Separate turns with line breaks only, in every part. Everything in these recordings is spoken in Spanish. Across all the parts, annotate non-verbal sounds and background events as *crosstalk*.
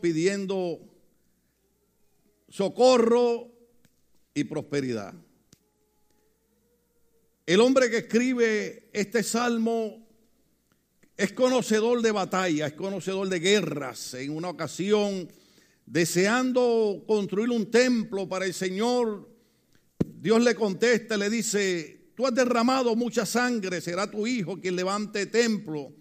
pidiendo socorro y prosperidad. El hombre que escribe este salmo es conocedor de batalla, es conocedor de guerras. En una ocasión, deseando construir un templo para el Señor, Dios le contesta, le dice, tú has derramado mucha sangre, será tu hijo quien levante templo.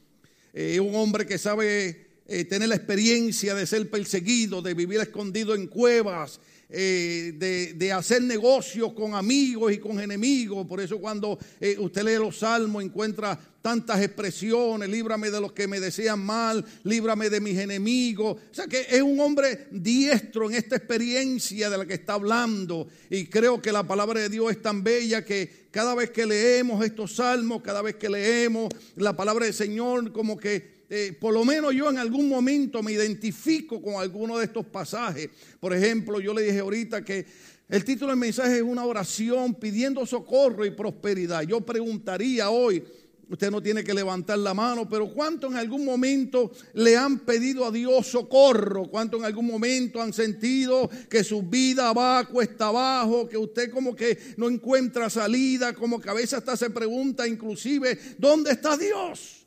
Es un hombre que sabe eh, tener la experiencia de ser perseguido, de vivir escondido en cuevas, eh, de, hacer negocios con amigos y con enemigos. Por eso cuando eh, usted lee los salmos encuentra tantas expresiones, líbrame de los que me desean mal, líbrame de mis enemigos. O sea que es un hombre diestro en esta experiencia de la que está hablando. Y creo que la palabra de Dios es tan bella que cada vez que leemos estos salmos, cada vez que leemos la palabra del Señor, como que eh, por lo menos yo en algún momento me identifico con alguno de estos pasajes. Por ejemplo, yo le dije ahorita que el título del mensaje es una oración pidiendo socorro y prosperidad. Yo preguntaría hoy, usted no tiene que levantar la mano, pero ¿cuánto en algún momento le han pedido a Dios socorro? ¿Cuánto en algún momento han sentido que su vida va cuesta abajo, que usted como que no encuentra salida, como que a veces hasta se pregunta inclusive, ¿dónde está Dios?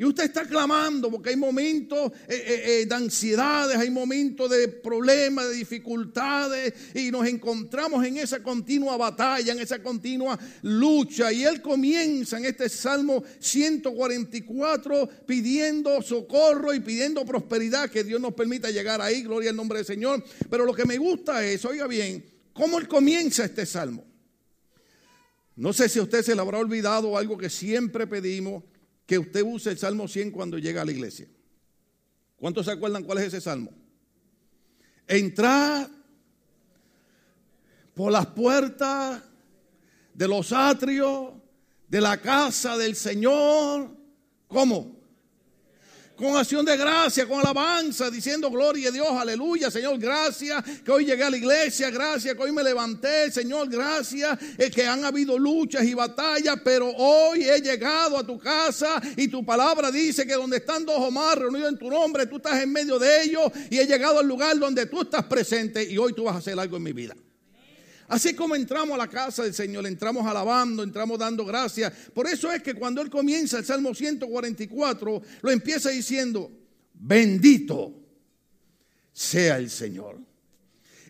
Y usted está clamando porque hay momentos eh, eh, eh, de ansiedades, hay momentos de problemas, de dificultades y nos encontramos en esa continua batalla, en esa continua lucha. Y él comienza en este Salmo 144 pidiendo socorro y pidiendo prosperidad, que Dios nos permita llegar ahí, gloria al nombre del Señor. Pero lo que me gusta es, oiga bien, cómo él comienza este Salmo. No sé si usted se le habrá olvidado algo que siempre pedimos que usted use el Salmo 100 cuando llega a la iglesia. ¿Cuántos se acuerdan cuál es ese salmo? Entrad por las puertas de los atrios de la casa del Señor. ¿Cómo? Con acción de gracia, con alabanza, diciendo gloria a Dios, aleluya, Señor, gracias que hoy llegué a la iglesia, gracias que hoy me levanté, Señor, gracias eh, que han habido luchas y batallas, pero hoy he llegado a tu casa y tu palabra dice que donde están dos o más reunidos en tu nombre, tú estás en medio de ellos y he llegado al lugar donde tú estás presente y hoy tú vas a hacer algo en mi vida. Así como entramos a la casa del Señor, entramos alabando, entramos dando gracias. Por eso es que cuando Él comienza el Salmo 144, lo empieza diciendo, bendito sea el Señor.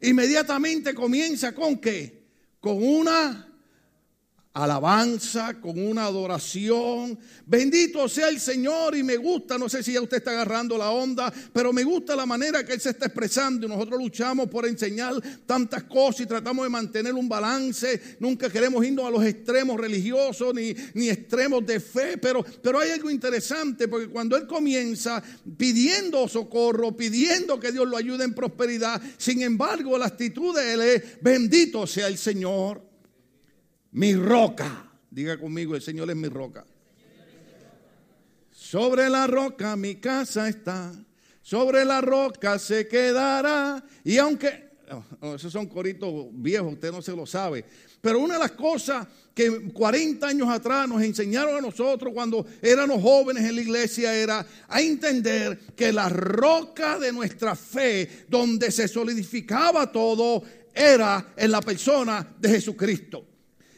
Inmediatamente comienza con qué? Con una alabanza, con una adoración. Bendito sea el Señor y me gusta, no sé si ya usted está agarrando la onda, pero me gusta la manera que Él se está expresando y nosotros luchamos por enseñar tantas cosas y tratamos de mantener un balance. Nunca queremos irnos a los extremos religiosos ni, ni extremos de fe, pero, pero hay algo interesante porque cuando Él comienza pidiendo socorro, pidiendo que Dios lo ayude en prosperidad, sin embargo la actitud de Él es, bendito sea el Señor mi roca. Diga conmigo, el Señor es mi roca. Sobre la roca mi casa está, sobre la roca se quedará. Y aunque, oh, esos son coritos viejos, usted no se lo sabe. Pero una de las cosas que 40 años atrás nos enseñaron a nosotros cuando éramos jóvenes en la iglesia era a entender que la roca de nuestra fe, donde se solidificaba todo, era en la persona de Jesucristo.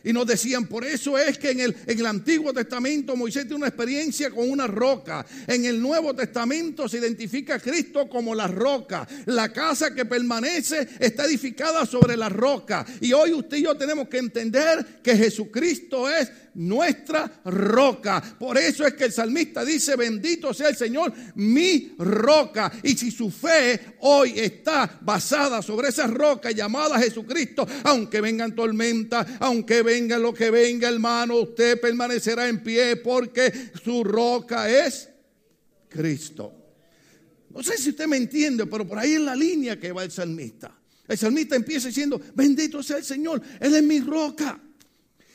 Y nos decían, por eso es que en el, en el, Antiguo Testamento Moisés tiene una experiencia con una roca. En el Nuevo Testamento se identifica a Cristo como la roca. La casa que permanece está edificada sobre la roca. Y hoy usted y yo tenemos que entender que Jesucristo es nuestra roca. Por eso es que el salmista dice, bendito sea el Señor, mi roca. Y si su fe hoy está basada sobre esa roca llamada Jesucristo, aunque vengan tormentas, aunque venga lo que venga, hermano, usted permanecerá en pie porque su roca es Cristo. No sé si usted me entiende, pero por ahí es la línea que va el salmista. El salmista empieza diciendo, bendito sea el Señor, Él es mi roca.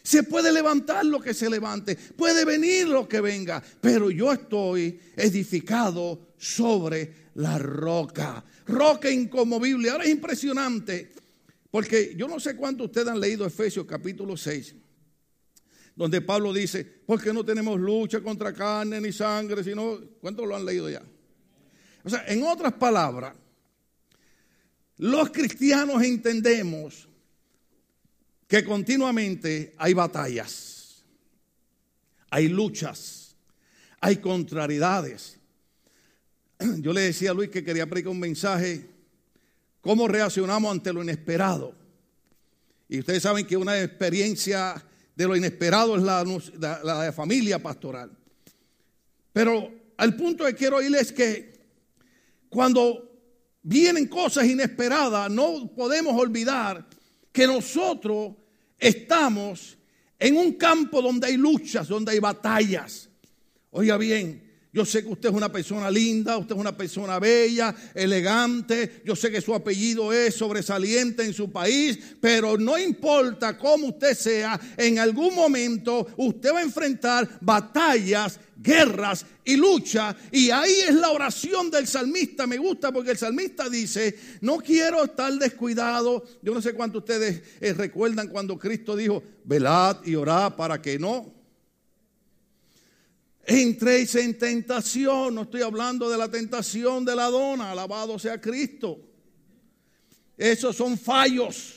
Se puede levantar lo que se levante, puede venir lo que venga, pero yo estoy edificado sobre la roca, roca incomovible. Ahora es impresionante, porque yo no sé cuánto ustedes han leído Efesios capítulo 6, donde Pablo dice, porque no tenemos lucha contra carne ni sangre, sino, ¿cuántos lo han leído ya? O sea, en otras palabras, los cristianos entendemos que continuamente hay batallas, hay luchas, hay contrariedades. *clears throat* Yo le decía a Luis que quería predicar un mensaje, cómo reaccionamos ante lo inesperado. Y ustedes saben que una experiencia de lo inesperado es la, la, familia pastoral. Pero al punto que quiero ir es que cuando vienen cosas inesperadas, no podemos olvidar que nosotros estamos en un campo donde hay luchas, donde hay batallas. Oiga bien, yo sé que usted es una persona linda, usted es una persona bella, elegante. Yo sé que su apellido es sobresaliente en su país, pero no importa cómo usted sea, en algún momento usted va a enfrentar batallas, guerras y lucha. Y ahí es la oración del salmista. Me gusta porque el salmista dice, no quiero estar descuidado. Yo no sé cuánto ustedes eh, recuerdan cuando Cristo dijo, velad y orad para que no entréis en tentación. No estoy hablando de la tentación de la dona, alabado sea Cristo. Esos son fallos.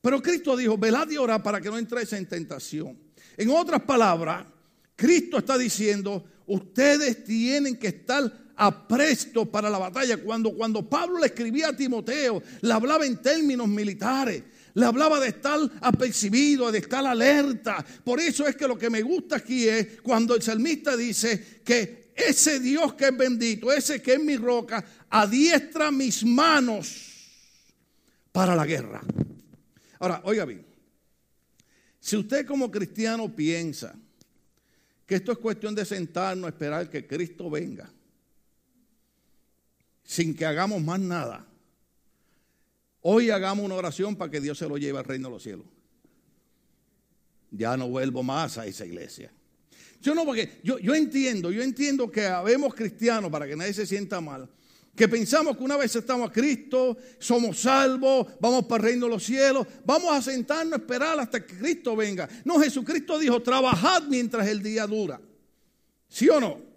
Pero Cristo dijo, velad y orad para que no entréis en tentación. En otras palabras, Cristo está diciendo, ustedes tienen que estar apresto para la batalla. Cuando, cuando Pablo le escribía a Timoteo, le hablaba en términos militares. Le hablaba de estar apercibido, de estar alerta. Por eso es que lo que me gusta aquí es cuando el salmista dice que ese Dios que es bendito, ese que es mi roca, adiestra mis manos para la guerra. Ahora, oiga bien, si usted como cristiano piensa que esto es cuestión de sentarnos, esperar que Cristo venga, sin que hagamos más nada, Hoy hagamos una oración para que Dios se lo lleve al reino de los cielos. Ya no vuelvo más a esa iglesia. Yo no, porque yo, yo entiendo, yo entiendo que habemos cristianos, para que nadie se sienta mal, que pensamos que una vez estamos a Cristo, somos salvos, vamos para el reino de los cielos, vamos a sentarnos a esperar hasta que Cristo venga. No, Jesucristo dijo, trabajad mientras el día dura. ¿Sí o no?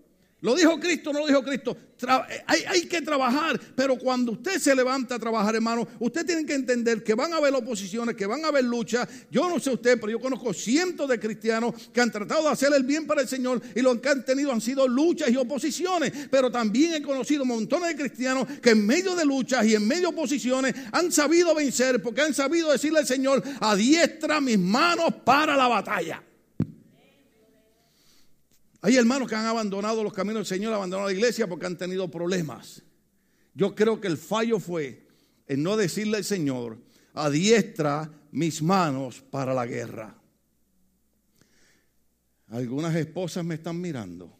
¿Lo dijo Cristo no lo dijo Cristo? Eh, hay, que trabajar, pero cuando usted se levanta a trabajar, hermano, usted tiene que entender que van a haber oposiciones, que van a haber luchas. Yo no sé usted, pero yo conozco cientos de cristianos que han tratado de hacer el bien para el Señor y lo que han tenido han sido luchas y oposiciones. Pero también he conocido montones de cristianos que en medio de luchas y en medio de oposiciones han sabido vencer porque han sabido decirle al Señor, adiestra mis manos para la batalla. Hay hermanos que han abandonado los caminos del Señor, abandonado la iglesia porque han tenido problemas. Yo creo que el fallo fue en no decirle al Señor, adiestra mis manos para la guerra. Algunas esposas me están mirando.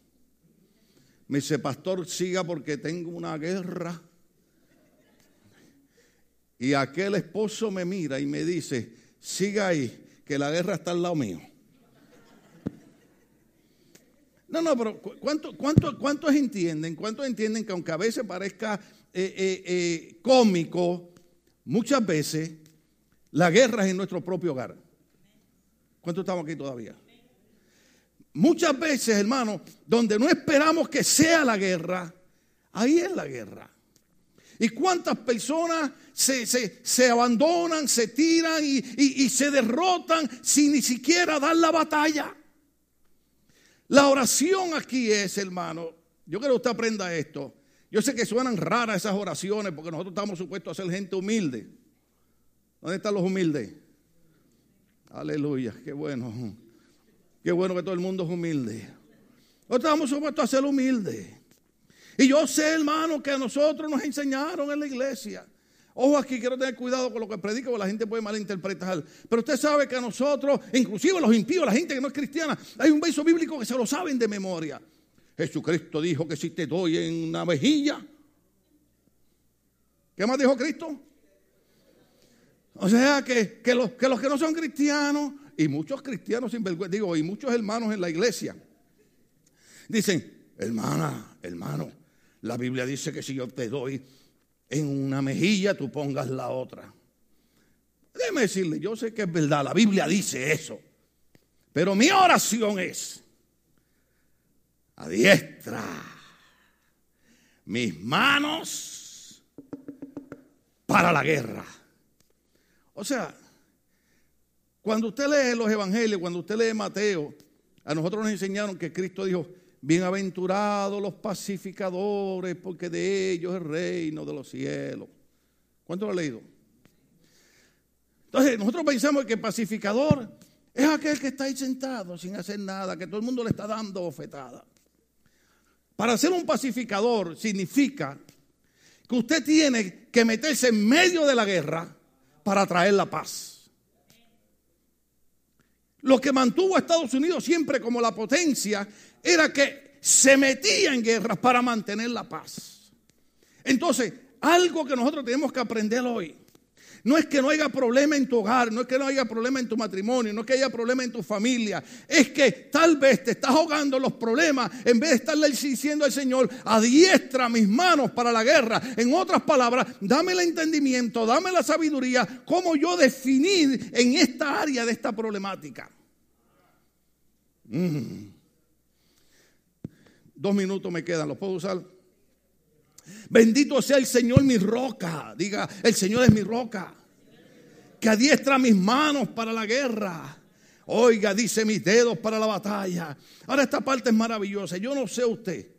Me dice, pastor, siga porque tengo una guerra. Y aquel esposo me mira y me dice, siga ahí, que la guerra está al lado mío. No, no, pero ¿cuántos cuánto, cuántos entienden? ¿Cuántos entienden que aunque a veces parezca eh, eh, eh, cómico, muchas veces la guerra es en nuestro propio hogar? ¿Cuántos estamos aquí todavía? Muchas veces, hermano, donde no esperamos que sea la guerra, ahí es la guerra. ¿Y cuántas personas se, se, abandonan, se tiran y, y se derrotan sin ni siquiera dar la batalla? La oración aquí es, hermano, yo quiero que usted aprenda esto. Yo sé que suenan raras esas oraciones porque nosotros estamos supuestos a ser gente humilde. ¿Dónde están los humildes? Aleluya, qué bueno. Qué bueno que todo el mundo es humilde. Nosotros estamos supuestos a ser humildes. Y yo sé, hermano, que a nosotros nos enseñaron en la iglesia Ojo aquí, quiero tener cuidado con lo que predico, porque la gente puede malinterpretar. Pero usted sabe que a nosotros, inclusive los impíos, la gente que no es cristiana, hay un verso bíblico que se lo saben de memoria. Jesucristo dijo que si te doy en una mejilla. ¿Qué más dijo Cristo? O sea, que, los, que los que no son cristianos, y muchos cristianos sin vergüenza, digo, y muchos hermanos en la iglesia, dicen, hermana, hermano, la Biblia dice que si yo te doy en una mejilla tú pongas la otra. Déjeme decirle, yo sé que es verdad, la Biblia dice eso. Pero mi oración es, adiestra mis manos para la guerra. O sea, cuando usted lee los evangelios, cuando usted lee Mateo, a nosotros nos enseñaron que Cristo dijo, bienaventurados los pacificadores, porque de ellos es el reino de los cielos. ¿Cuánto lo ha leído? Entonces, nosotros pensamos que pacificador es aquel que está ahí sentado sin hacer nada, que todo el mundo le está dando bofetada. Para ser un pacificador significa que usted tiene que meterse en medio de la guerra para traer la paz. Lo que mantuvo a Estados Unidos siempre como la potencia era que se metía en guerras para mantener la paz. Entonces, algo que nosotros tenemos que aprender hoy. No es que no haya problema en tu hogar, no es que no haya problema en tu matrimonio, no es que haya problema en tu familia. Es que tal vez te estás ahogando los problemas en vez de estarle diciendo al Señor, adiestra mis manos para la guerra. En otras palabras, dame el entendimiento, dame la sabiduría, cómo yo definir en esta área de esta problemática. Mm. Dos minutos me quedan, ¿los puedo usar? Bendito sea el Señor mi roca. Diga, el Señor es mi roca. Que adiestra mis manos para la guerra. Oiga, dice mis dedos para la batalla. Ahora esta parte es maravillosa. Yo no sé usted.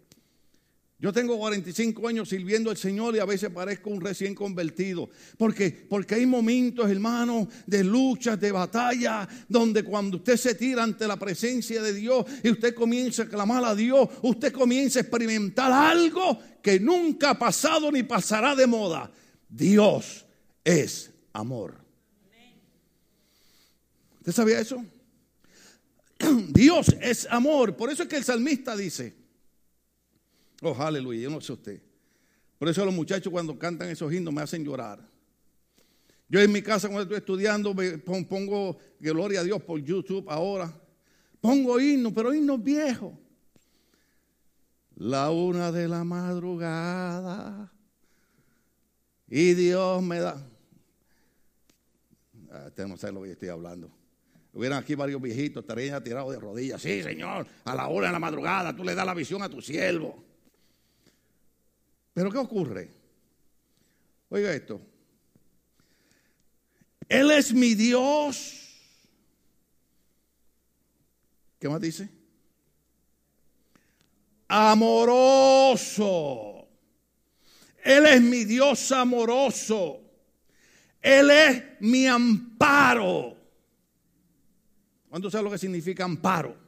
Yo tengo 45 años sirviendo al Señor y a veces parezco un recién convertido. Porque, porque hay momentos, hermano, de luchas, de batalla, donde cuando usted se tira ante la presencia de Dios y usted comienza a clamar a Dios, usted comienza a experimentar algo que nunca ha pasado ni pasará de moda. Dios es amor. ¿Usted sabía eso? *clears throat* Dios es amor. Por eso es que el salmista dice, Oh, aleluya, yo no sé usted. Por eso los muchachos cuando cantan esos himnos me hacen llorar. Yo en mi casa cuando estoy estudiando pongo gloria a Dios por YouTube ahora. Pongo himnos, pero himnos viejos. La una de la madrugada. Y Dios me da. Ah, usted no sabe lo que estoy hablando. Hubieran aquí varios viejitos, estarían tirados de rodillas. Sí, Señor, a la hora de la madrugada tú le das la visión a tu siervo. Pero ¿qué ocurre? Oiga esto. Él es mi Dios. ¿Qué más dice? Amoroso. Él es mi Dios amoroso. Él es mi amparo. ¿Cuánto sabe lo que significa amparo?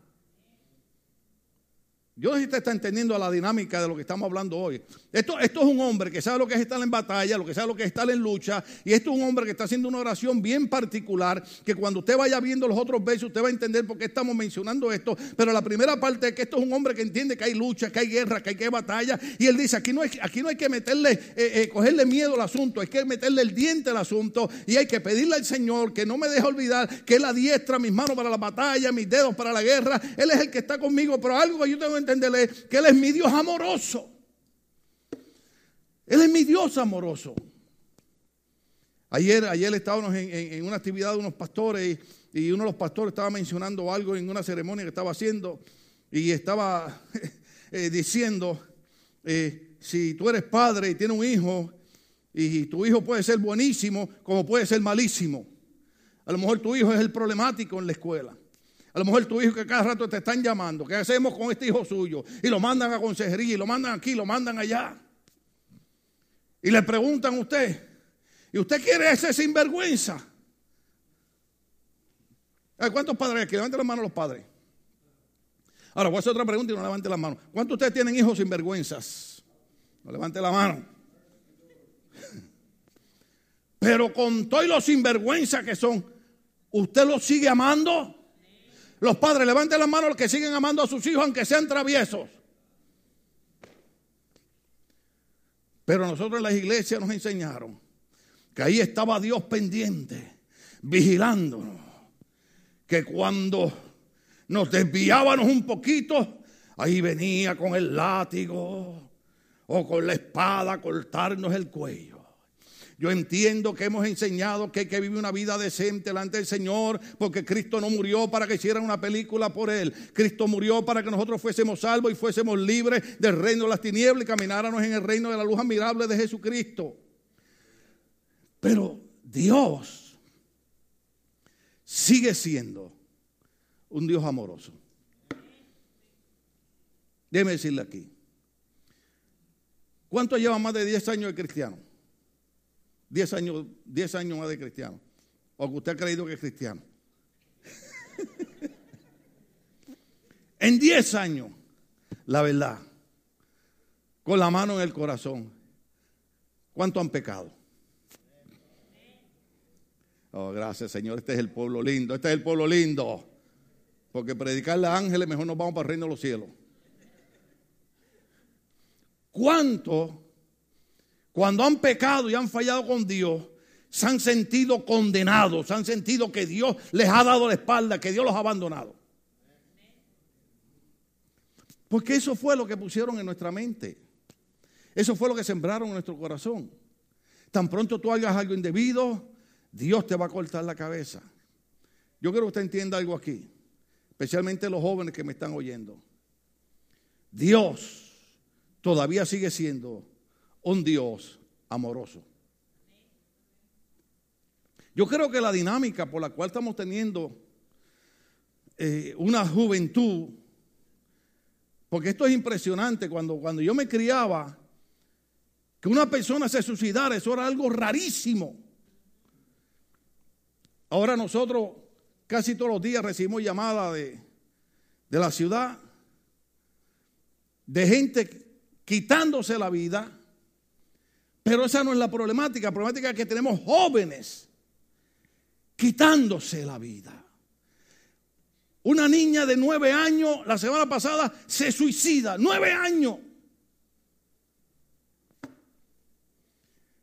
Yo no sé si usted está entendiendo la dinámica de lo que estamos hablando hoy. Esto, es un hombre que sabe lo que es estar en batalla, lo que sabe lo que es estar en lucha. Y esto es un hombre que está haciendo una oración bien particular. Que cuando usted vaya viendo los otros versos, usted va a entender por qué estamos mencionando esto. Pero la primera parte es que esto es un hombre que entiende que hay lucha, que hay guerra, que hay que batalla. Y él dice: aquí no hay, aquí no hay que meterle, eh, eh, cogerle miedo al asunto, hay que meterle el diente al asunto. Y hay que pedirle al Señor que no me deje olvidar que Él adiestra mis manos para la batalla, mis dedos para la guerra. Él es el que está conmigo. Pero algo que yo tengo que que Él es mi Dios amoroso. Él es mi Dios amoroso. Ayer, ayer estábamos en, una actividad de unos pastores y, uno de los pastores estaba mencionando algo en una ceremonia que estaba haciendo y estaba *laughs* eh, diciendo, eh, si tú eres padre y tienes un hijo y tu hijo puede ser buenísimo como puede ser malísimo. A lo mejor tu hijo es el problemático en la escuela. A lo mejor tu hijo que cada rato te están llamando. ¿Qué hacemos con este hijo suyo? Y lo mandan a consejería, y lo mandan aquí, lo mandan allá. Y le preguntan a usted, ¿y usted quiere ese sinvergüenza? ¿Cuántos padres aquí? Levanten las manos los padres. Ahora voy a hacer otra pregunta y no levante las manos. ¿Cuántos de ustedes tienen hijos sinvergüenzas? No levante la mano. *laughs* Pero con todos los sinvergüenzas que son, ¿usted los sigue amando? Los padres, levanten las manos los que siguen amando a sus hijos, aunque sean traviesos. Pero nosotros en las iglesias nos enseñaron que ahí estaba Dios pendiente, vigilándonos. Que cuando nos desviábamos un poquito, ahí venía con el látigo o con la espada a cortarnos el cuello. Yo entiendo que hemos enseñado que hay que vivir una vida decente delante del Señor, porque Cristo no murió para que hicieran una película por Él. Cristo murió para que nosotros fuésemos salvos y fuésemos libres del reino de las tinieblas y camináramos en el reino de la luz admirable de Jesucristo. Pero Dios sigue siendo un Dios amoroso. Déjeme decirle aquí. ¿Cuánto lleva más de 10 años de cristiano? 10 años, 10 años más de cristiano. O que usted ha creído que es cristiano. *laughs* en 10 años, la verdad, con la mano en el corazón, ¿cuánto han pecado? Oh, gracias, Señor. Este es el pueblo lindo. Este es el pueblo lindo. Porque predicarle a ángeles, mejor nos vamos para el reino de los cielos. ¿Cuánto, cuando han pecado y han fallado con Dios, se han sentido condenados, se han sentido que Dios les ha dado la espalda, que Dios los ha abandonado? Porque eso fue lo que pusieron en nuestra mente. Eso fue lo que sembraron en nuestro corazón. Tan pronto tú hagas algo indebido, Dios te va a cortar la cabeza. Yo quiero que usted entienda algo aquí, especialmente los jóvenes que me están oyendo. Dios todavía sigue siendo un Dios amoroso. Yo creo que la dinámica por la cual estamos teniendo eh, una juventud, porque esto es impresionante, cuando, cuando yo me criaba, que una persona se suicidara, eso era algo rarísimo. Ahora nosotros casi todos los días recibimos llamadas de, de la ciudad, de gente quitándose la vida. Pero esa no es la problemática. La problemática es que tenemos jóvenes quitándose la vida. Una niña de nueve años la semana pasada se suicida. Nueve años.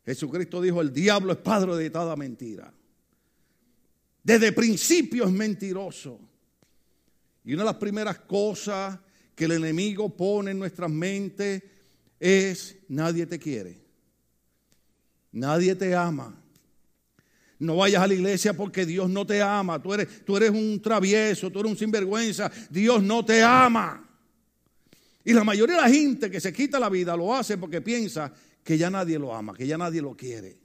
Jesucristo dijo, el diablo es padre de toda mentira. Desde principio es mentiroso. Y una de las primeras cosas que el enemigo pone en nuestras mentes es nadie te quiere. Nadie te ama. No vayas a la iglesia porque Dios no te ama. Tú eres, tú eres un travieso, tú eres un sinvergüenza. Dios no te ama. Y la mayoría de la gente que se quita la vida lo hace porque piensa que ya nadie lo ama, que ya nadie lo quiere.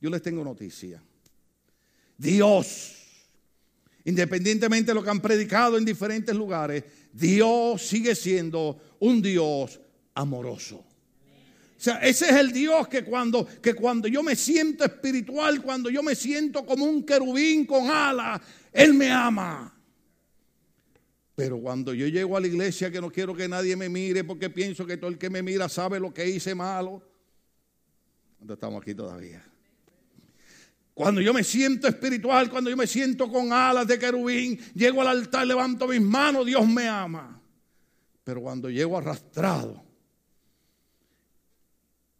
Yo les tengo noticia. Dios, independientemente de lo que han predicado en diferentes lugares, Dios sigue siendo un Dios amoroso. O sea, ese es el Dios que cuando, que cuando yo me siento espiritual, cuando yo me siento como un querubín con alas, Él me ama. Pero cuando yo llego a la iglesia que no quiero que nadie me mire porque pienso que todo el que me mira sabe lo que hice malo. ¿Dónde estamos aquí todavía? Cuando yo me siento espiritual, cuando yo me siento con alas de querubín, llego al altar, levanto mis manos, Dios me ama. Pero cuando llego arrastrado,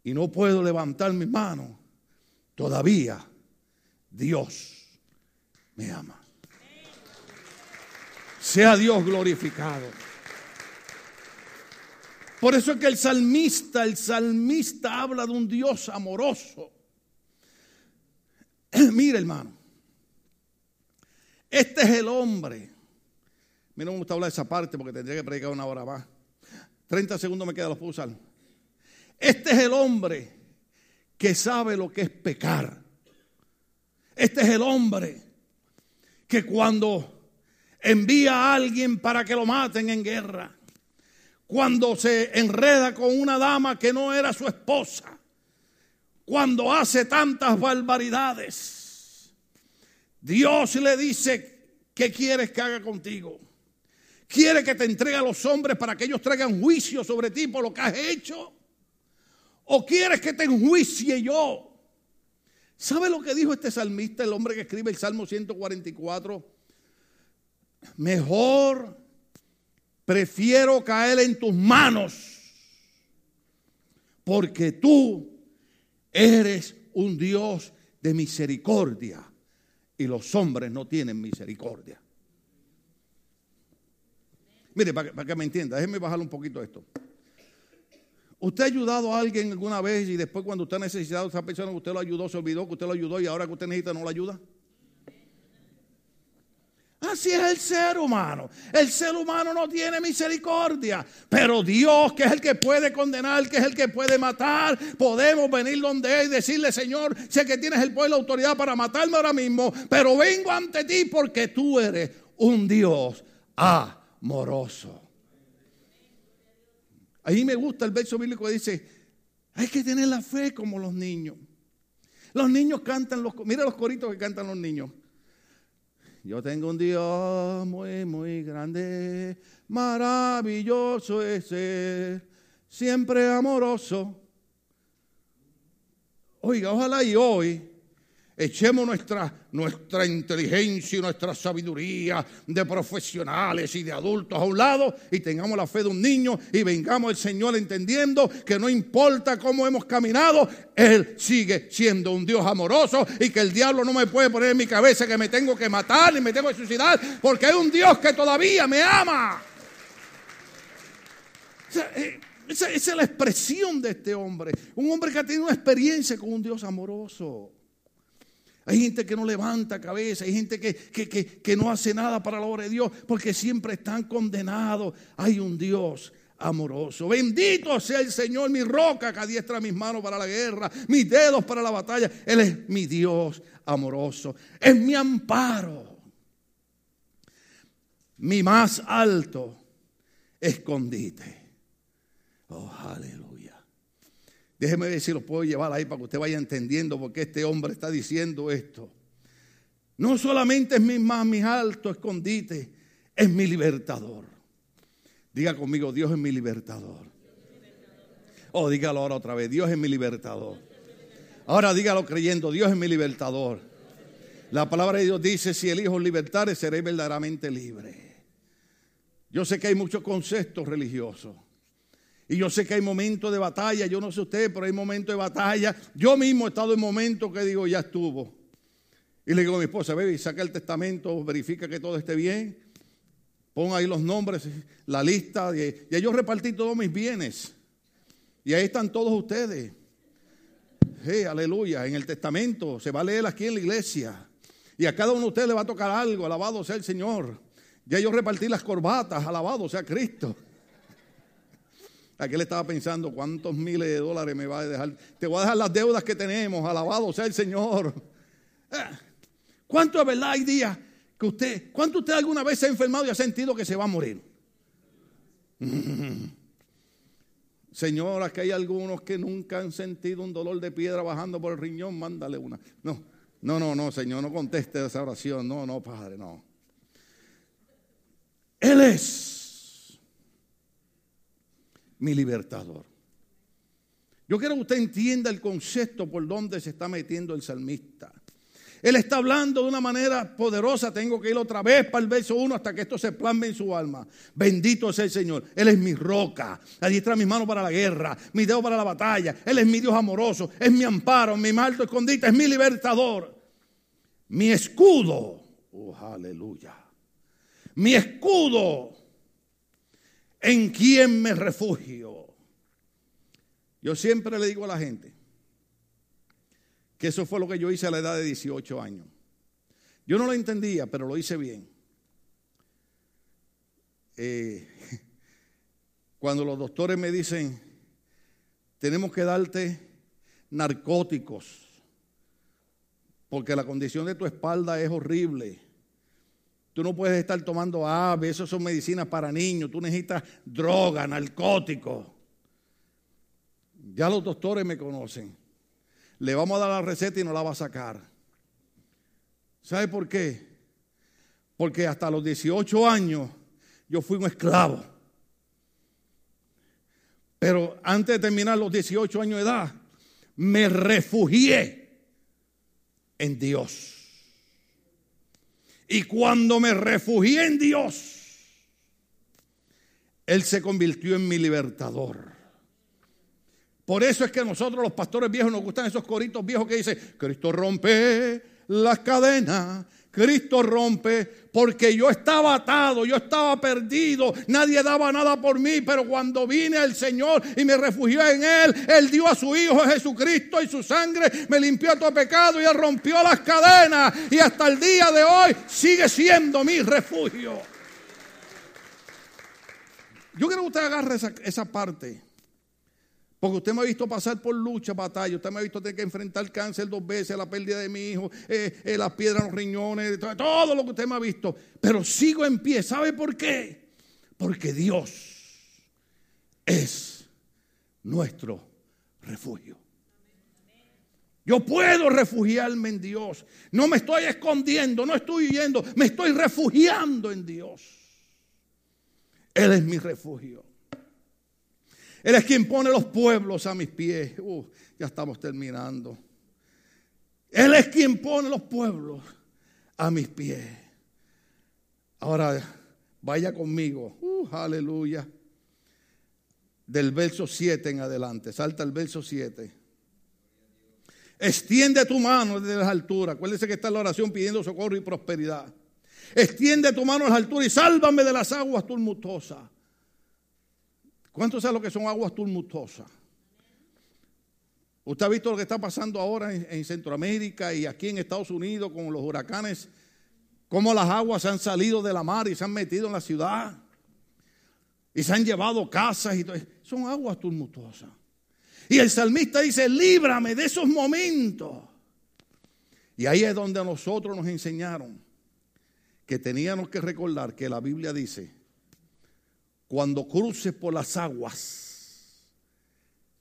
y no puedo levantar mis manos, todavía Dios me ama. Sea Dios glorificado. Por eso es que el salmista, el salmista habla de un Dios amoroso. *clears throat* Mira, hermano, este es el hombre. Mira, no me gusta hablar de esa parte porque tendría que predicar una hora más. 30 segundos me queda, los puedo usar. Este es el hombre que sabe lo que es pecar. Este es el hombre que cuando envía a alguien para que lo maten en guerra, cuando se enreda con una dama que no era su esposa, cuando hace tantas barbaridades, Dios le dice, ¿qué quieres que haga contigo? ¿Quiere que te entregue a los hombres para que ellos traigan juicio sobre ti por lo que has hecho? ¿O quieres que te enjuicie yo? ¿Sabe lo que dijo este salmista, el hombre que escribe el Salmo 144? Mejor prefiero caer en tus manos, porque tú eres un Dios de misericordia y los hombres no tienen misericordia. Mire, para que, me entienda, déjenme bajar un poquito esto. ¿Usted ha ayudado a alguien alguna vez y después cuando usted ha necesitado a esa persona usted lo ayudó, se olvidó que usted lo ayudó y ahora que usted necesita no lo ayuda? Así es el ser humano. El ser humano no tiene misericordia. Pero Dios, que es el que puede condenar, que es el que puede matar, podemos venir donde Él y decirle, Señor, sé que tienes el poder y la autoridad para matarme ahora mismo, pero vengo ante ti porque tú eres un Dios amoroso. Ahí me gusta el verso bíblico que dice, hay que tener la fe como los niños. Los niños cantan los, mira los coritos que cantan los niños. Yo tengo un Dios muy, muy grande, maravilloso ese, siempre amoroso. Oiga, ojalá y hoy Echemos nuestra, nuestra inteligencia y nuestra sabiduría de profesionales y de adultos a un lado y tengamos la fe de un niño y vengamos al Señor entendiendo que no importa cómo hemos caminado, Él sigue siendo un Dios amoroso y que el diablo no me puede poner en mi cabeza que me tengo que matar ni me tengo que suicidar porque hay un Dios que todavía me ama. Eh, esa es la expresión de este hombre, un hombre que ha tenido una experiencia con un Dios amoroso. Hay gente que no levanta cabeza, hay gente que, que, no hace nada para la obra de Dios porque siempre están condenados. Hay un Dios amoroso. Bendito sea el Señor, mi roca que adiestra mis manos para la guerra, mis dedos para la batalla. Él es mi Dios amoroso, es mi amparo, mi más alto escondite. Oh, aleluya. Déjeme ver si lo puedo llevar ahí para que usted vaya entendiendo por qué este hombre está diciendo esto. No solamente es mi más, mi alto escondite, es mi libertador. Diga conmigo, Dios es mi libertador. Oh, dígalo ahora otra vez, Dios es mi libertador. Ahora dígalo creyendo, Dios es mi libertador. La palabra de Dios dice, si el Hijo libertare, seré verdaderamente libre. Yo sé que hay muchos conceptos religiosos. Y yo sé que hay momentos de batalla, yo no sé usted, pero hay momentos de batalla. Yo mismo he estado en momentos que digo, ya estuvo. Y le digo a mi esposa, baby, saca el testamento, verifica que todo esté bien. Pon ahí los nombres, la lista. Y ya yo repartí todos mis bienes. Y ahí están todos ustedes. Hey, aleluya. En el testamento se va a leer aquí en la iglesia. Y a cada uno de ustedes le va a tocar algo. Alabado sea el Señor. Ya yo repartí las corbatas. Alabado sea Cristo. Aquel estaba pensando cuántos miles de dólares me va a dejar. Te voy a dejar las deudas que tenemos. Alabado sea el Señor. Eh, ¿Cuánto de verdad hay días que usted, cuánto usted alguna vez se ha enfermado y ha sentido que se va a morir? *laughs* Señora, que hay algunos que nunca han sentido un dolor de piedra bajando por el riñón, mándale una. No, no, no, no, Señor, no conteste esa oración. No, no, Padre, no. Él es mi libertador. Yo quiero que usted entienda el concepto por donde se está metiendo el salmista. Él está hablando de una manera poderosa. Tengo que ir otra vez para el verso 1 hasta que esto se plasme en su alma. Bendito sea el Señor. Él es mi roca. Está mis manos para la guerra, mi dedo para la batalla. Él es mi Dios amoroso. Es mi amparo, mi alto escondite. Es mi libertador. Mi escudo. Oh, aleluya. Mi escudo ¿En quién me refugio? Yo siempre le digo a la gente que eso fue lo que yo hice a la edad de 18 años. Yo no lo entendía, pero lo hice bien. Eh, *laughs* cuando los doctores me dicen, tenemos que darte narcóticos, porque la condición de tu espalda es horrible. Tú no puedes estar tomando ave, eso son medicinas para niños. Tú necesitas droga, narcóticos. Ya los doctores me conocen. Le vamos a dar la receta y no la va a sacar. ¿Sabe por qué? Porque hasta los 18 años yo fui un esclavo. Pero antes de terminar los 18 años de edad, me refugié en Dios. Y cuando me refugié en Dios, Él se convirtió en mi libertador. Por eso es que nosotros los pastores viejos nos gustan esos coritos viejos que dicen, Cristo rompe las cadenas, Cristo rompe porque yo estaba atado, yo estaba perdido, nadie daba nada por mí, pero cuando vine al Señor y me refugié en Él, Él dio a su Hijo Jesucristo y su sangre me limpió todo pecado y Él rompió las cadenas y hasta el día de hoy sigue siendo mi refugio. Yo quiero que usted agarre esa, esa parte. Porque usted me ha visto pasar por lucha, batalla. Usted me ha visto tener que enfrentar cáncer dos veces, la pérdida de mi hijo, eh, eh, las piedras en los riñones, todo, lo que usted me ha visto. Pero sigo en pie. ¿Sabe por qué? Porque Dios es nuestro refugio. Yo puedo refugiarme en Dios. No me estoy escondiendo, no estoy huyendo, me estoy refugiando en Dios. Él es mi refugio. Él es quien pone los pueblos a mis pies. Uh, ya estamos terminando. Él es quien pone los pueblos a mis pies. Ahora, vaya conmigo. Uh, aleluya. Del verso 7 en adelante. Salta el verso 7. Extiende tu mano desde las alturas. Acuérdese que está en la oración pidiendo socorro y prosperidad. Extiende tu mano a las alturas y sálvame de las aguas tumultuosas. ¿Cuántos saben lo que son aguas tumultuosas? Usted ha visto lo que está pasando ahora en, Centroamérica y aquí en Estados Unidos con los huracanes, cómo las aguas se han salido de la mar y se han metido en la ciudad y se han llevado casas y todo. Son aguas tumultuosas. Y el salmista dice, líbrame de esos momentos. Y ahí es donde a nosotros nos enseñaron que teníamos que recordar que la Biblia dice, cuando cruces por las aguas,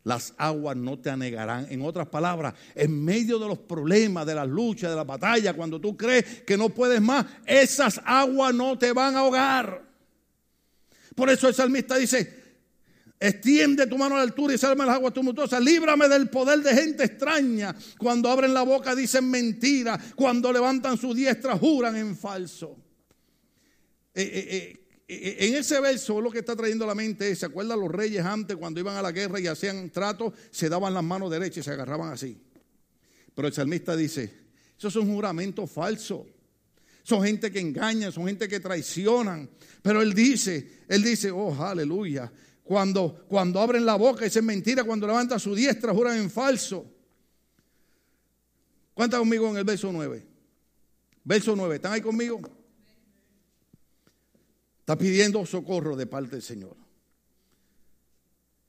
las aguas no te anegarán. En otras palabras, en medio de los problemas, de las luchas, de la batalla, cuando tú crees que no puedes más, esas aguas no te van a ahogar. Por eso el salmista dice, Extiende tu mano a la altura y salme las aguas tumultuosas. Líbrame del poder de gente extraña. Cuando abren la boca dicen mentira. Cuando levantan su diestra juran en falso. Eh, eh, eh, en ese verso lo que está trayendo a la mente es, ¿se acuerdan los reyes antes cuando iban a la guerra y hacían trato? Se daban las manos derechas y se agarraban así. Pero el salmista dice, eso es un juramento falso. Son gente que engañan, son gente que traicionan. Pero él dice, él dice, oh, aleluya. Cuando, cuando abren la boca dicen mentira, cuando levantan su diestra juran en falso. Cuenta conmigo en el verso 9. Verso 9, ¿están ahí conmigo? Está pidiendo socorro de parte del Señor.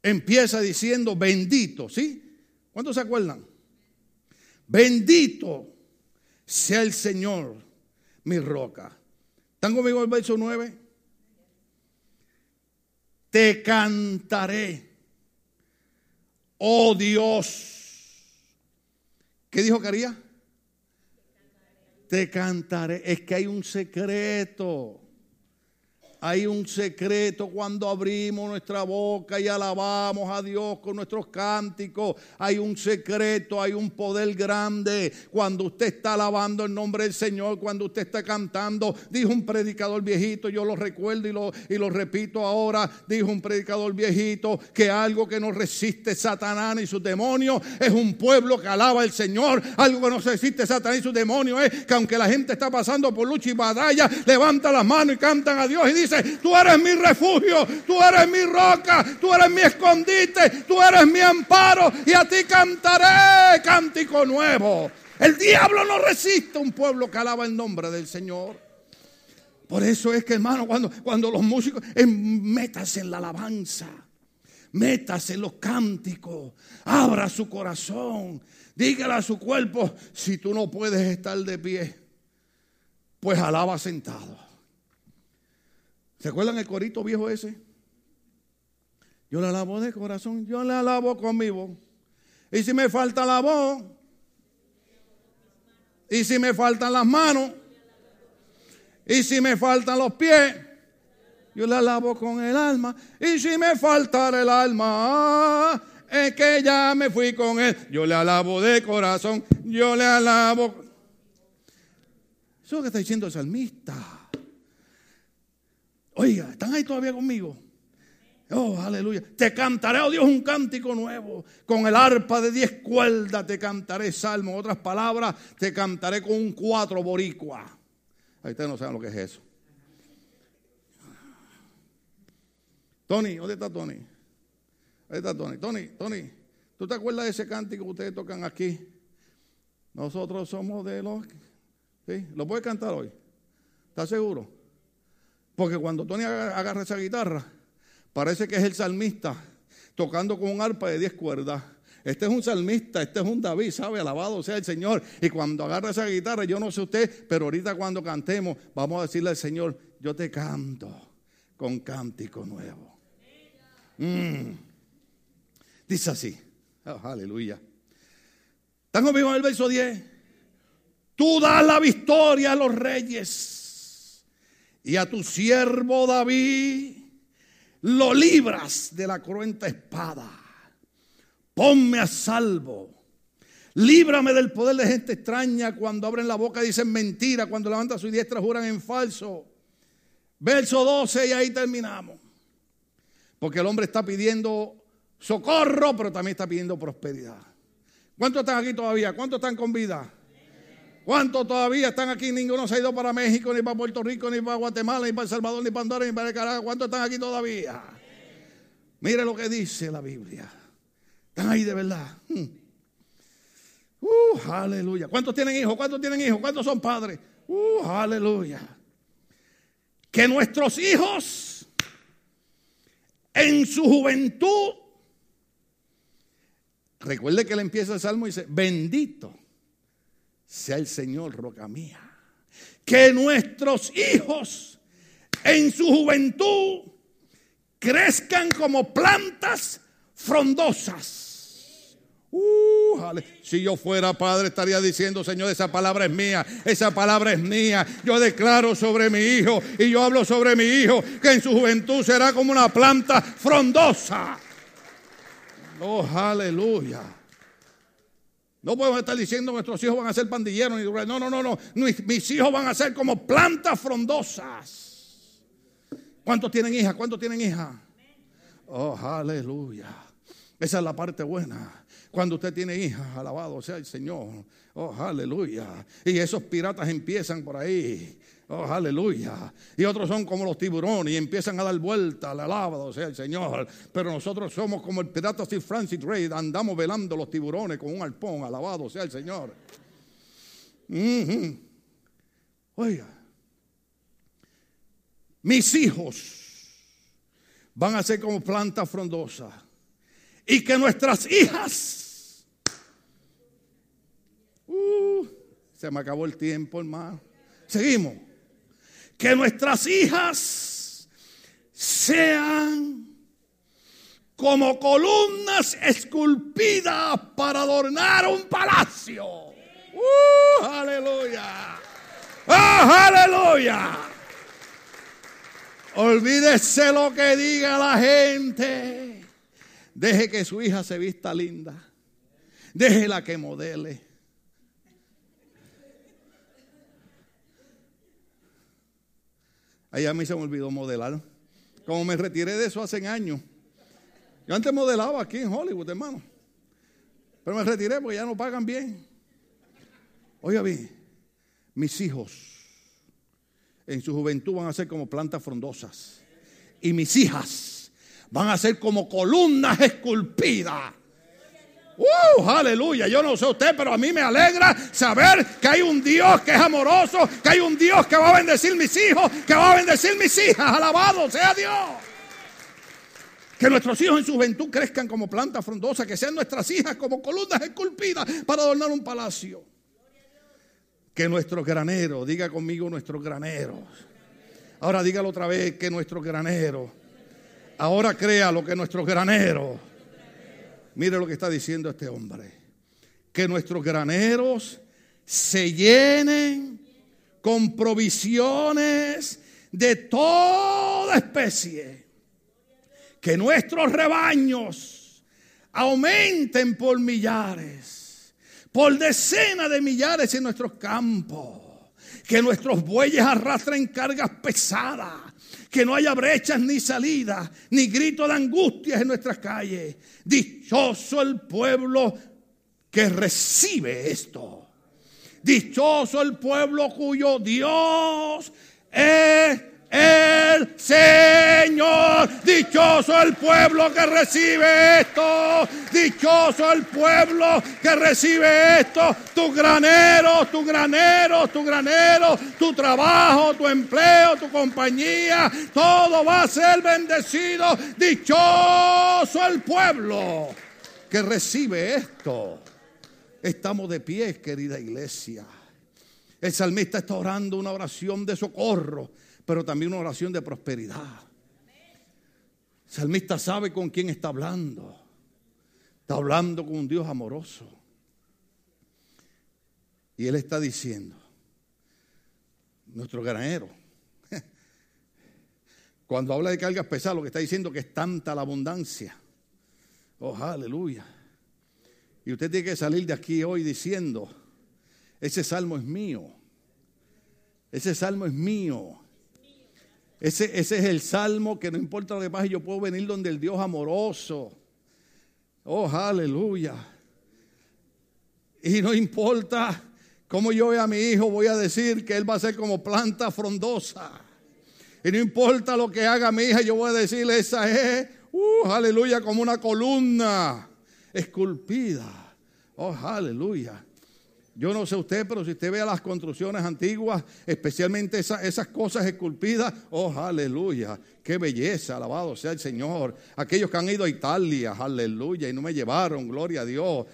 Empieza diciendo bendito, ¿sí? ¿Cuántos se acuerdan? Bendito sea el Señor, mi roca. ¿Están conmigo el verso 9? Te cantaré, oh Dios. ¿Qué dijo Caría? Te cantaré. Es que hay un secreto. Hay un secreto cuando abrimos nuestra boca y alabamos a Dios con nuestros cánticos. Hay un secreto, hay un poder grande. Cuando usted está alabando el nombre del Señor, cuando usted está cantando, dijo un predicador viejito, yo lo recuerdo y lo, y lo repito ahora, dijo un predicador viejito que algo que no resiste Satanás ni sus demonios es un pueblo que alaba al Señor. Algo que no resiste Satanás y sus demonios es que aunque la gente está pasando por lucha y batalla, levanta las manos y cantan a Dios y dice, tú eres mi refugio, tú eres mi roca, tú eres mi escondite, tú eres mi amparo y a ti cantaré cántico nuevo. El diablo no resiste a un pueblo que alaba el nombre del Señor. Por eso es que, hermano, cuando, cuando los músicos, métase en la alabanza, métase en los cánticos, abra su corazón, dígale a su cuerpo, si tú no puedes estar de pie, pues alaba sentado. ¿Se acuerdan el corito viejo ese? Yo le alabo de corazón, yo le alabo conmigo. Y si me falta la voz, y si me faltan las manos, y si me faltan los pies, yo le alabo con el alma. Y si me falta el alma, es que ya me fui con él. Yo le alabo de corazón, yo le alabo. Eso es lo que está diciendo el salmista. Oiga, ¿están ahí todavía conmigo? Oh, aleluya. Te cantaré, oh Dios, un cántico nuevo. Con el arpa de diez cuerdas te cantaré salmo. En otras palabras, te cantaré con un cuatro boricua. Ahí ustedes no saben lo que es eso. Tony, ¿dónde está Tony? Ahí está Tony. Tony, Tony, ¿tú te acuerdas de ese cántico que ustedes tocan aquí? Nosotros somos de los... ¿Sí? ¿Lo puedes cantar hoy? ¿Estás seguro? Porque cuando Tony agarra esa guitarra, parece que es el salmista tocando con un arpa de 10 cuerdas. Este es un salmista, este es un David, ¿sabe? Alabado sea el Señor. Y cuando agarra esa guitarra, yo no sé usted, pero ahorita cuando cantemos, vamos a decirle al Señor, yo te canto con cántico nuevo. Mm. Dice así, oh, aleluya. ¿Están conmigo en el verso 10? Tú das la victoria a los reyes y a tu siervo David lo libras de la cruenta espada ponme a salvo. Líbrame del poder de gente extraña cuando abren la boca dicen mentira, cuando levantan su diestra juran en falso. Verso 12 y ahí terminamos. Porque el hombre está pidiendo socorro, pero también está pidiendo prosperidad. ¿Cuántos están aquí todavía? ¿Cuántos están con vida? ¿Cuántos todavía están aquí? Ninguno se ha ido para México, ni para Puerto Rico, ni para Guatemala, ni para El Salvador, ni para Andorra, ni para Nicaragua. ¿Cuántos están aquí todavía? Mire lo que dice la Biblia. Están ahí de verdad. Hmm. Uh, aleluya. ¿Cuántos tienen hijos? ¿Cuántos tienen hijos? ¿Cuántos son padres? Uh, aleluya. Que nuestros hijos en su juventud, recuerde que le empieza el salmo y dice, bendito sea el Señor, roca mía. Que nuestros hijos en su juventud crezcan como plantas frondosas Uh, si yo fuera padre estaría diciendo, Señor, esa palabra es mía, esa palabra es mía. Yo declaro sobre mi hijo y yo hablo sobre mi hijo que en su juventud será como una planta frondosa. Oh, aleluya. No podemos estar diciendo nuestros hijos van a ser pandilleros. No, no, no, no. Mis hijos van a ser como plantas frondosas. ¿Cuántos tienen hija? ¿Cuántos tienen hija? Oh, aleluya. Esa es la parte buena. Cuando usted tiene hijas, alabado sea el Señor. Oh, aleluya. Y esos piratas empiezan por ahí. Oh, aleluya. Y otros son como los tiburones y empiezan a dar vuelta, alabado sea el Señor. Pero nosotros somos como el pirata Sir Francis Drake, andamos velando los tiburones con un arpón, alabado sea el Señor. Oiga, mis hijos van a ser como plantas frondosas y que nuestras hijas Uh, se me acabó el tiempo, hermano. Seguimos. Que nuestras hijas sean como columnas esculpidas para adornar un palacio. Uh, aleluya. Oh, aleluya. Olvídese lo que diga la gente. Deje que su hija se vista linda. Déjela que modele. Ahí a mí se me olvidó modelar. Como me retiré de eso hace años. Yo antes modelaba aquí en Hollywood, hermano. Pero me retiré porque ya no pagan bien. Oiga bien, mis hijos en su juventud van a ser como plantas frondosas. Y mis hijas van a ser como columnas esculpidas ¡Uh! Aleluya. Yo no sé usted, pero a mí me alegra saber que hay un Dios que es amoroso, que hay un Dios que va a bendecir mis hijos, que va a bendecir mis hijas. Alabado sea Dios. Que nuestros hijos en su juventud crezcan como plantas frondosas, que sean nuestras hijas como columnas esculpidas para adornar un palacio. Que nuestro granero, diga conmigo nuestros graneros. Ahora dígalo otra vez, que nuestro granero. Ahora crea lo que nuestro granero Mire lo que está diciendo este hombre. Que nuestros graneros se llenen con provisiones de toda especie. Que nuestros rebaños aumenten por millares, por decenas de millares en nuestros campos. Que nuestros bueyes arrastren cargas pesadas que no haya brechas ni salidas, ni grito de angustias en nuestras calles. Dichoso el pueblo que recibe esto. Dichoso el pueblo cuyo Dios es el Señor. Dichoso el pueblo que recibe esto. Dichoso el pueblo que recibe esto. Tu granero, tu granero, tu granero, tu trabajo, tu empleo, tu compañía. Todo va a ser bendecido. Dichoso el pueblo que recibe esto. Estamos de pie, querida iglesia. El salmista está orando una oración de socorro pero también una oración de prosperidad. El salmista sabe con quién está hablando. Está hablando con un Dios amoroso. Y él está diciendo, nuestro granero, *laughs* cuando habla de cargas pesadas, lo que está diciendo que es tanta la abundancia. Oh, aleluya. Y usted tiene que salir de aquí hoy diciendo, ese salmo es mío. Ese salmo es mío. Ese, es el salmo que no importa lo que yo puedo venir donde el Dios amoroso. Oh, aleluya. Y no importa cómo yo vea a mi hijo, voy a decir que él va a ser como planta frondosa. Y no importa lo que haga mi hija, yo voy a decirle, esa es, uh, aleluya, como una columna esculpida. Oh, aleluya. Yo no sé usted, pero si usted ve las construcciones antiguas, especialmente esas cosas esculpidas, oh, aleluya, qué belleza, alabado sea el Señor. Aquellos que han ido a Italia, aleluya, y no me llevaron, gloria a Dios.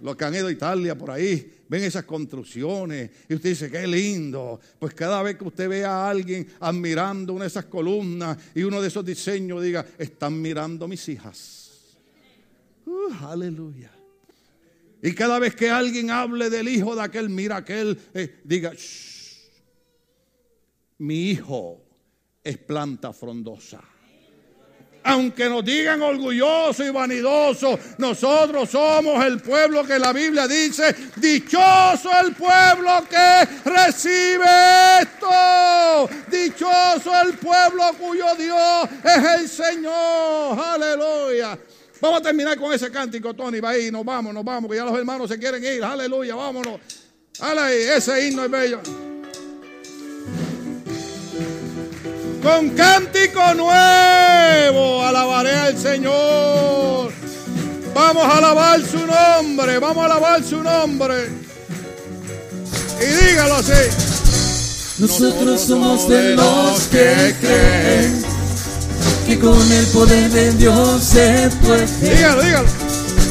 Los que han ido a Italia por ahí, ven esas construcciones y usted dice, qué lindo. Pues cada vez que usted ve a alguien admirando una de esas columnas y uno de esos diseños, diga, están mirando mis hijas. Uh, aleluya. Y cada vez que alguien hable del hijo de aquel, mira aquel, eh, diga, mi hijo es planta frondosa. Aunque nos digan orgulloso y vanidoso, nosotros somos el pueblo que la Biblia dice, dichoso el pueblo que recibe esto. Dichoso el pueblo cuyo Dios es el Señor. Aleluya. Vamos a terminar con ese cántico, Tony. Va ahí, nos vamos, nos vamos, que ya los hermanos se quieren ir. Aleluya, vámonos. Ale, ese himno es bello. Con cántico nuevo alabaré al Señor. Vamos a alabar su nombre, vamos a alabar su nombre. Y dígalo así.
Nosotros somos de los que creen que con el poder de Dios se puede.
Dígalo, dígalo.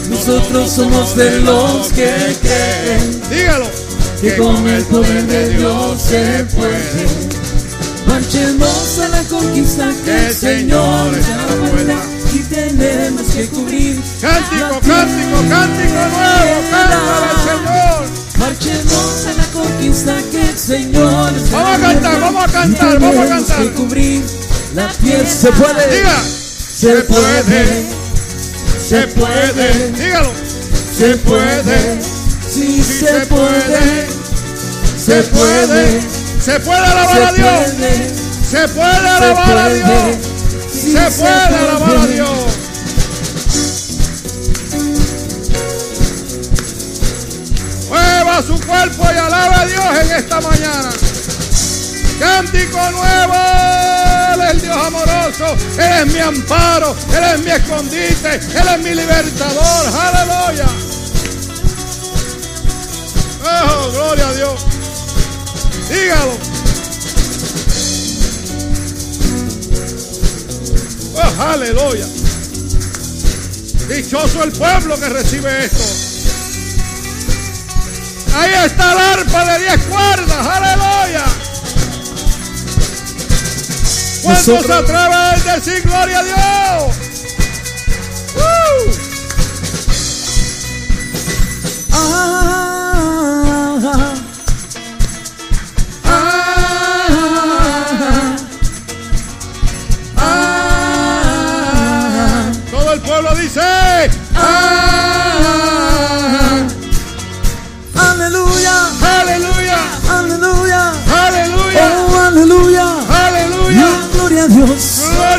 Nosotros somos de los que creen.
Dígalo.
Que con el poder de Dios se puede. Marchemos a la conquista que el Señor puerta y tenemos que cubrir.
Cántico, cántico, cántico nuevo, cántale al Señor.
Marchemos a la conquista que el Señor
Vamos a cantar, vamos a cantar, vamos a cantar.
Que cubrir la piel se puede.
Diga.
Se puede. Se puede.
Dígalo.
Se puede. Sí, se puede. Se puede.
Se puede alabar a Dios. Se puede alabar a Dios. Se puede alabar a Dios. Mueva su cuerpo y alaba a Dios en esta mañana. Cántico nuevo, Dios amoroso, Él es mi amparo, Él es mi escondite, Él es mi libertador, aleluya. Oh, gloria a Dios. Dígalo. Oh, aleluya. Dichoso el pueblo que recibe esto. Ahí está el arpa de diez cuerdas, aleluya. ¿Cuántos se atreven a decir gloria a Dios? ¡Uh!
Ah, ah,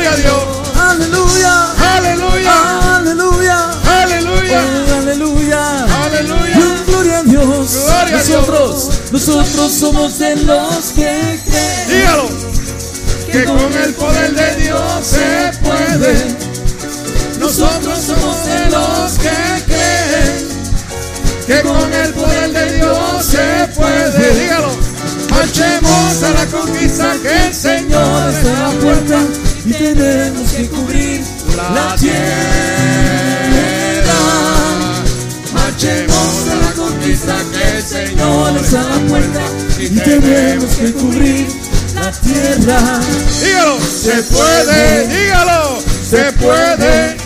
gloria a Dios, aleluya,
aleluya,
aleluya,
aleluya,
oh aleluya,
aleluya,
gloria nosotros, nosotros somos de los que creen.
Dígalo. Que con el poder de Dios se puede.
Tenemos que cubrir la tierra. Marchemos a la conquista que el Señor está a la puerta y tenemos que cubrir la tierra.
Dígalo. Se puede. Dígalo. Se puede.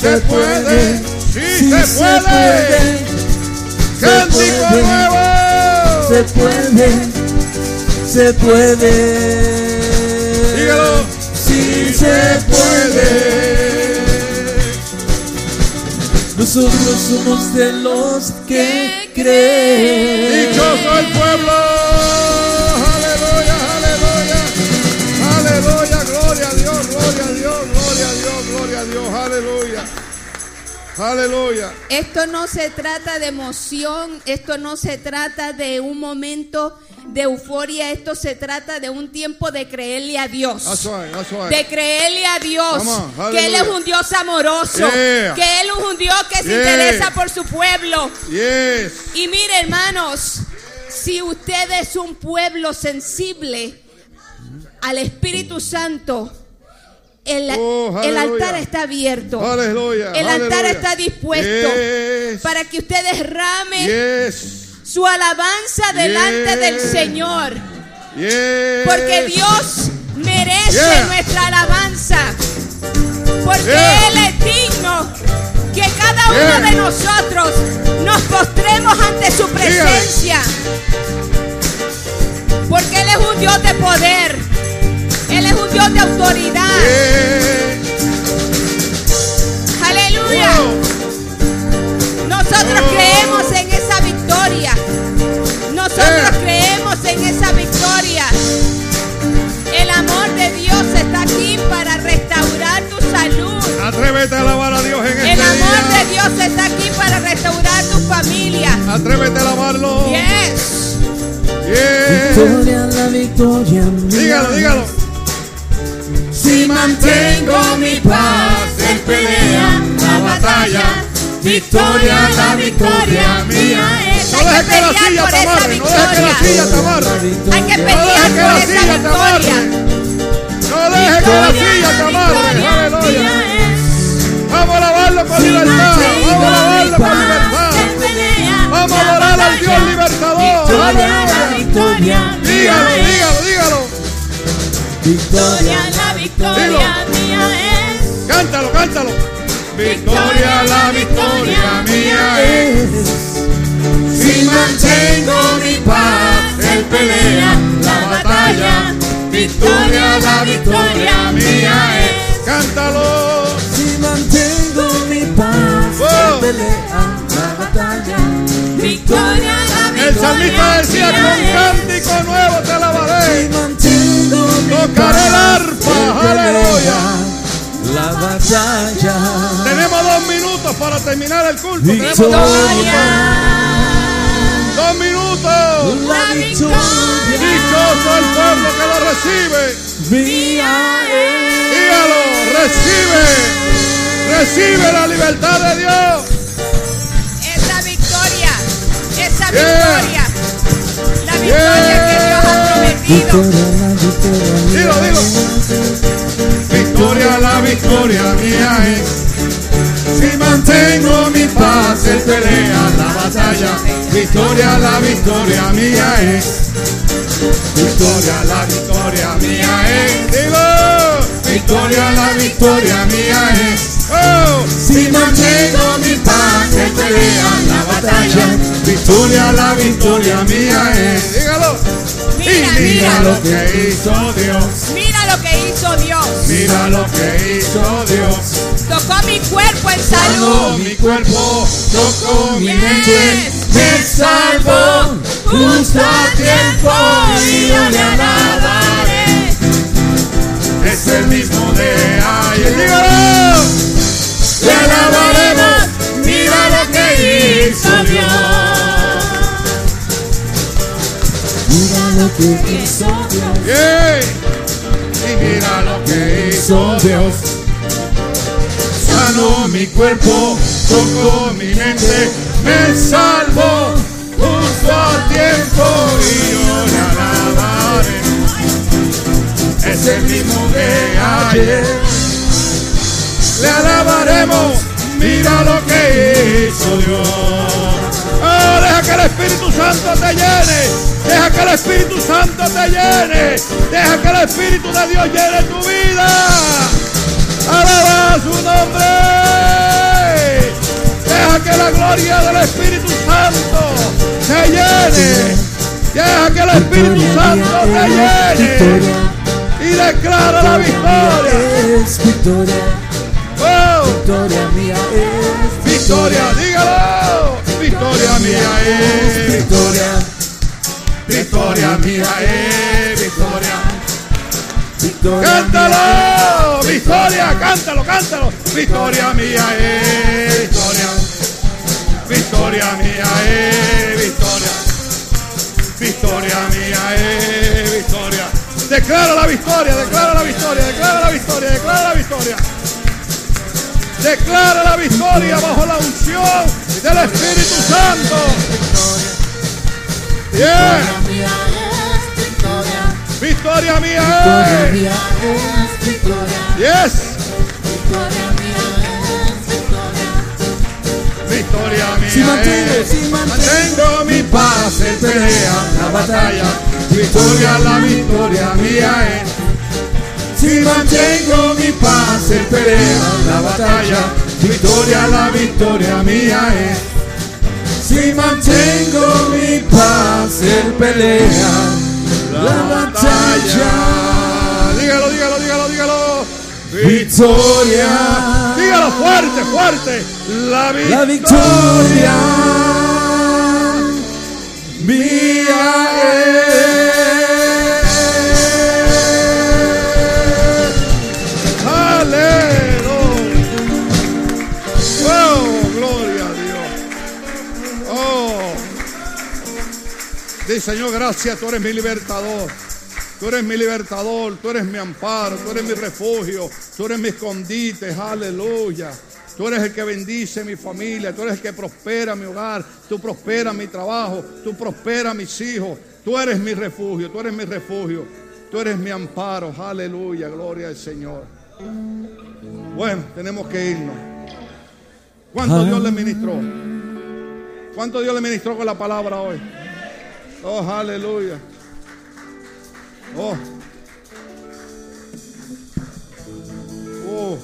Se puede. Sí, se puede. Cántico nuevo.
Se puede, se puede. Se puede. Nosotros somos de los que creen.
Dichoso el pueblo. Aleluya, aleluya. Aleluya, gloria a Dios, gloria a Dios, gloria a Dios, gloria a Dios. Aleluya. Aleluya.
Esto no se trata de emoción, esto no se trata de un momento de euforia, esto se trata de un tiempo de creerle a Dios.
That's right, that's right.
De creerle a Dios
on,
que Él es un Dios amoroso,
Yeah.
que Él es un Dios que se
Yeah.
interesa por su pueblo.
Yes.
Y mire, hermanos, si usted es un pueblo sensible al Espíritu Santo, el,
Oh,
el altar está abierto.
Aleluya.
El altar está dispuesto
Yes.
para que usted derrame
Yes.
Su alabanza delante del Señor. Porque Dios merece
Yeah.
nuestra alabanza. Porque. Él es digno que cada uno de nosotros nos postremos ante su presencia. Porque Él es un Dios de poder. Él es un Dios de autoridad. Aleluya. Nosotros creemos en. Nosotros creemos en esa victoria. El amor de Dios está aquí para restaurar tu salud.
Atrévete a alabar a Dios en este
El amor
día.
de Dios está aquí para restaurar tu familia.
Atrévete a alabarlo.
Yes.
Yes.
Victoria, la victoria mía.
Dígalo, dígalo.
Si mantengo mi paz, Él pelea la batalla. Victoria, la victoria mía es.
No
Hay que pelear
silla
por
te
esa
amarre. No dejes que la
victoria.
silla te amarre.
Hay que
No
pelear
dejes que la
por
silla
esa
te amarre.
victoria.
No dejes que la silla te amarre. Aleluya. Vamos a alabarlo con libertad. Vamos a alabarlo con libertad. Vamos a adorar al Dios libertador.
Victoria, la
Aleluya.
victoria
Dígalo, dígalo, dígalo.
Victoria,
la victoria mía es.
Cántalo, cántalo. Victoria, la victoria mía es.
es. Si mantengo mi paz, Él pelea la batalla. Victoria, la victoria mía es.
Cántalo.
Si mantengo mi paz. Él pelea la batalla.
Victoria, la
El salmista decía, con
mía es.
cántico nuevo te
Si
alabaré.
mantengo mi
Tocaré el
paz,
arpa, aleluya.
La batalla.
Tenemos dos minutos para terminar el culto. Tenemos dos
Victoria.
minutos. Dos minutos.
La victoria
Dichoso el pueblo que lo recibe.
mía es.
Dígalo, recibe. Recibe la libertad de Dios.
Esa victoria, esa
Yeah.
victoria, la victoria que Dios ha prometido.
Victoria, victoria
Dilo, dilo. Victoria, la victoria mía es.
Si mantengo mi paz, Él pelea la batalla.
Victoria, la victoria mía es. Victoria, la victoria mía es. Digo,
Victoria, la victoria mía es.
oh,
Si mantengo mi paz, Él pelea la batalla.
victoria, la victoria mía es. Dígalo.
Mira
mira, lo que hizo Dios.
Mira lo que hizo Dios.
Mira lo que hizo Dios.
Tocó mi cuerpo en salud.
mi cuerpo, tocó mi mente.
Me salvó justo a tiempo y yo le alabaré.
Es el mismo de ayer. Dígalo.
Le alabaremos, mira lo que hizo Dios. lo que hizo Dios.
Sanó mi cuerpo, tocó mi mente, me salvó justo a tiempo y yo le alabaré. Es el mismo de ayer. Le alabaremos, mira lo que hizo Dios. El Espíritu Santo te llene. Deja que el Espíritu Santo te llene. Deja que el Espíritu de Dios llene tu vida. Alaba su nombre. Deja que la gloria del Espíritu Santo te llene. Deja que el Espíritu Santo te llene. Y declara la victoria, Oh,
victoria mía es
victoria, dígalo. Victoria mía es.
victoria,
Victoria mía es. Victoria.
victoria
Cántalo, victoria, cántalo, cántalo. Victoria mía es victoria. Victoria mía es victoria. Victoria mía es victoria. Declara la victoria, declara la victoria, declara la victoria, declara la victoria. Declara la victoria bajo la unción del Espíritu Santo. Bien,
victoria,
mía es.
victoria,
Yes.
victoria mía es victoria.
Victoria mía
Si mantengo,
es.
si mantengo
mi paz en pelea, la batalla. Victoria, la victoria mía es. Si mantengo mi paz en pelea, la batalla. Victoria, la victoria mía es. Si mantengo mi paz en pelea, la batalla. Dígalo, dígalo, dígalo, dígalo. Victoria. Dígalo fuerte, fuerte. La victoria.
La victoria
mía es. Señor, gracias, tú eres mi libertador. Tú eres mi libertador, tú eres mi amparo, tú eres mi refugio, tú eres mi escondite, aleluya. Tú eres el que bendice mi familia, tú eres el que prospera mi hogar, tú prosperas mi trabajo, tú prosperas mis hijos. Tú eres mi refugio, tú eres mi refugio, tú eres mi amparo, aleluya, gloria al Señor. Bueno, tenemos que irnos. ¿Cuánto Dios le ministró? ¿Cuánto Dios le ministró con la palabra hoy? Oh, aleluya. Oh. Oh.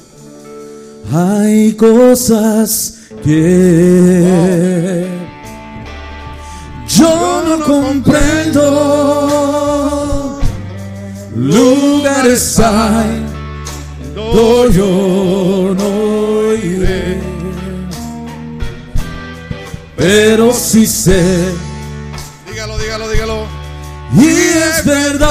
Hay cosas que yo no comprendo. Lugares hay donde yo no iré. Pero sí sé, es verdad,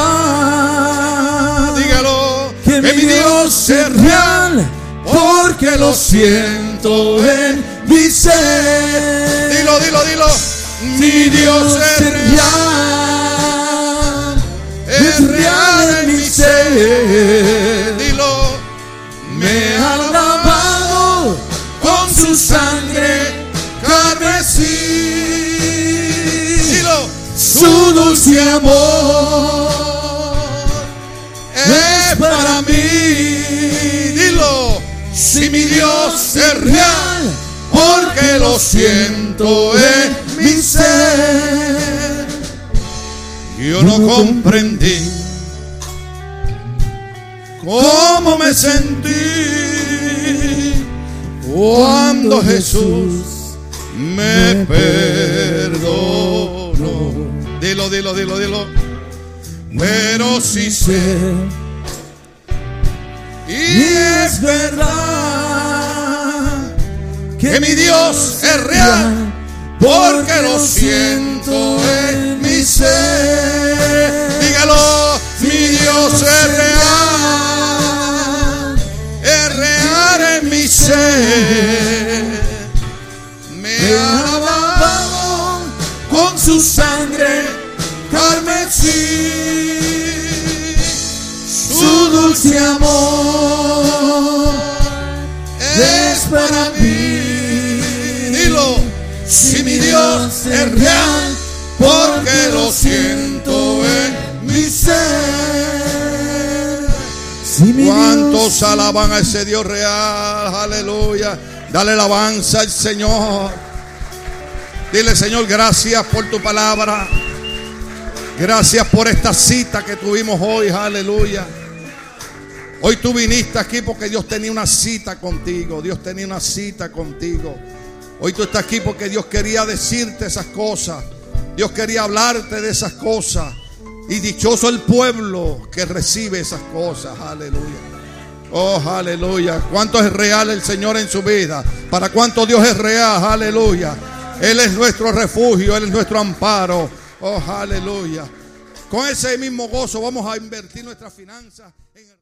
Dígalo.
que mi Dios es real, porque lo siento en mi ser.
Dilo, dilo, dilo.
Mi Dios es real, es real en mi ser. Dulce amor es para mí.
Dilo.
Si mi Dios es real, porque lo siento en mi ser.
Yo no comprendí cómo me sentí cuando Jesús me perdonó. Dilo, dilo, dilo, dilo. Pero sí sé, y es
verdad
que mi Dios es real, porque lo siento en mi ser. Dígalo, mi Dios es real, es real en mi ser. Me ha lavado con su sangre
Dulce amor es para mí.
Dilo, si mi Dios es real, porque lo siento en mi ser. ¿Cuántos alaban a ese Dios real? Aleluya. Dale alabanza al Señor. Dile, Señor, gracias por tu palabra. Gracias por esta cita que tuvimos hoy. Aleluya. Hoy tú viniste aquí porque Dios tenía una cita contigo. Dios tenía una cita contigo. Hoy tú estás aquí porque Dios quería decirte esas cosas. Dios quería hablarte de esas cosas. Y dichoso el pueblo que recibe esas cosas. Aleluya. Oh, aleluya. ¿Cuánto es real el Señor en su vida? ¿Para cuánto Dios es real? Aleluya. Él es nuestro refugio, Él es nuestro amparo. Oh, aleluya. Con ese mismo gozo vamos a invertir nuestras finanzas en el...